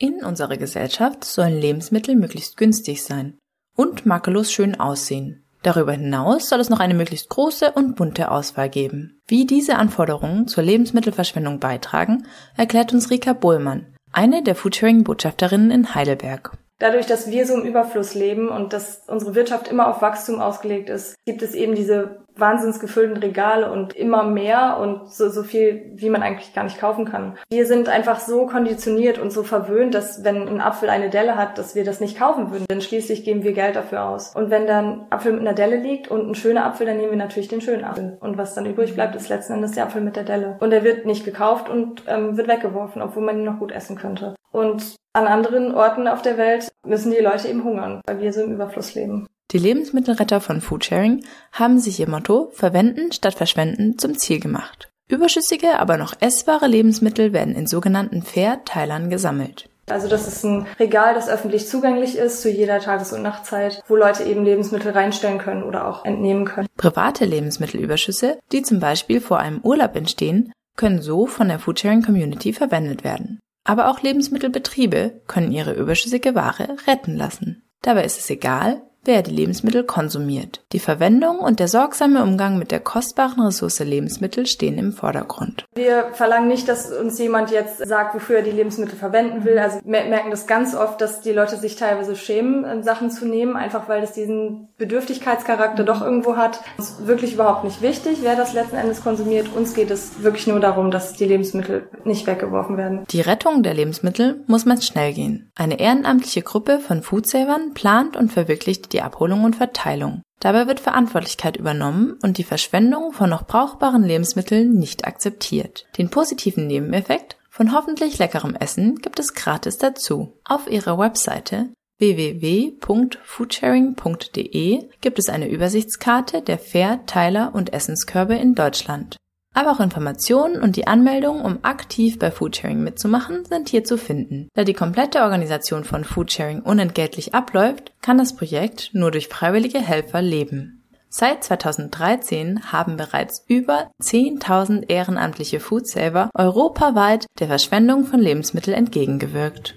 In unserer Gesellschaft sollen Lebensmittel möglichst günstig sein und makellos schön aussehen. Darüber hinaus soll es noch eine möglichst große und bunte Auswahl geben. Wie diese Anforderungen zur Lebensmittelverschwendung beitragen, erklärt uns Rika Bohlmann, eine der Foodsharing-Botschafterinnen in Heidelberg. Dadurch, dass wir so im Überfluss leben und dass unsere Wirtschaft immer auf Wachstum ausgelegt ist, gibt es eben diese wahnsinns gefüllten Regale und immer mehr und so, so viel, wie man eigentlich gar nicht kaufen kann. Wir sind einfach so konditioniert und so verwöhnt, dass wenn ein Apfel eine Delle hat, dass wir das nicht kaufen würden, denn schließlich geben wir Geld dafür aus. Und wenn dann Apfel mit einer Delle liegt und ein schöner Apfel, dann nehmen wir natürlich den schönen Apfel. Und was dann übrig bleibt, ist letzten Endes der Apfel mit der Delle. Und er wird nicht gekauft und ähm, wird weggeworfen, obwohl man ihn noch gut essen könnte. Und an anderen Orten auf der Welt müssen die Leute eben hungern, weil wir so im Überfluss leben. Die Lebensmittelretter von Foodsharing haben sich ihr Motto Verwenden statt Verschwenden zum Ziel gemacht. Überschüssige, aber noch essbare Lebensmittel werden in sogenannten Fair-Teilern gesammelt. Also das ist ein Regal, das öffentlich zugänglich ist zu jeder Tages- und Nachtzeit, wo Leute eben Lebensmittel reinstellen können oder auch entnehmen können. Private Lebensmittelüberschüsse, die zum Beispiel vor einem Urlaub entstehen, können so von der Foodsharing Community verwendet werden. Aber auch Lebensmittelbetriebe können ihre überschüssige Ware retten lassen. Dabei ist es egal, wer die Lebensmittel konsumiert. Die Verwendung und der sorgsame Umgang mit der kostbaren Ressource Lebensmittel stehen im Vordergrund. Wir verlangen nicht, dass uns jemand jetzt sagt, wofür er die Lebensmittel verwenden will. Also wir merken das ganz oft, dass die Leute sich teilweise schämen, Sachen zu nehmen, einfach weil es diesen Bedürftigkeitscharakter doch irgendwo hat. Es ist wirklich überhaupt nicht wichtig, wer das letzten Endes konsumiert. Uns geht es wirklich nur darum, dass die Lebensmittel nicht weggeworfen werden. Die Rettung der Lebensmittel muss man schnell gehen. Eine ehrenamtliche Gruppe von Foodsavern plant und verwirklicht die Abholung und Verteilung. Dabei wird Verantwortlichkeit übernommen und die Verschwendung von noch brauchbaren Lebensmitteln nicht akzeptiert. Den positiven Nebeneffekt von hoffentlich leckerem Essen gibt es gratis dazu. Auf ihrer Webseite www.foodsharing.de gibt es eine Übersichtskarte der Fair-, Teiler- und Essenskörbe in Deutschland. Aber auch Informationen und die Anmeldung, um aktiv bei Foodsharing mitzumachen, sind hier zu finden. Da die komplette Organisation von Foodsharing unentgeltlich abläuft, kann das Projekt nur durch freiwillige Helfer leben. Seit 2013 haben bereits über 10.000 ehrenamtliche Foodsaver europaweit der Verschwendung von Lebensmitteln entgegengewirkt.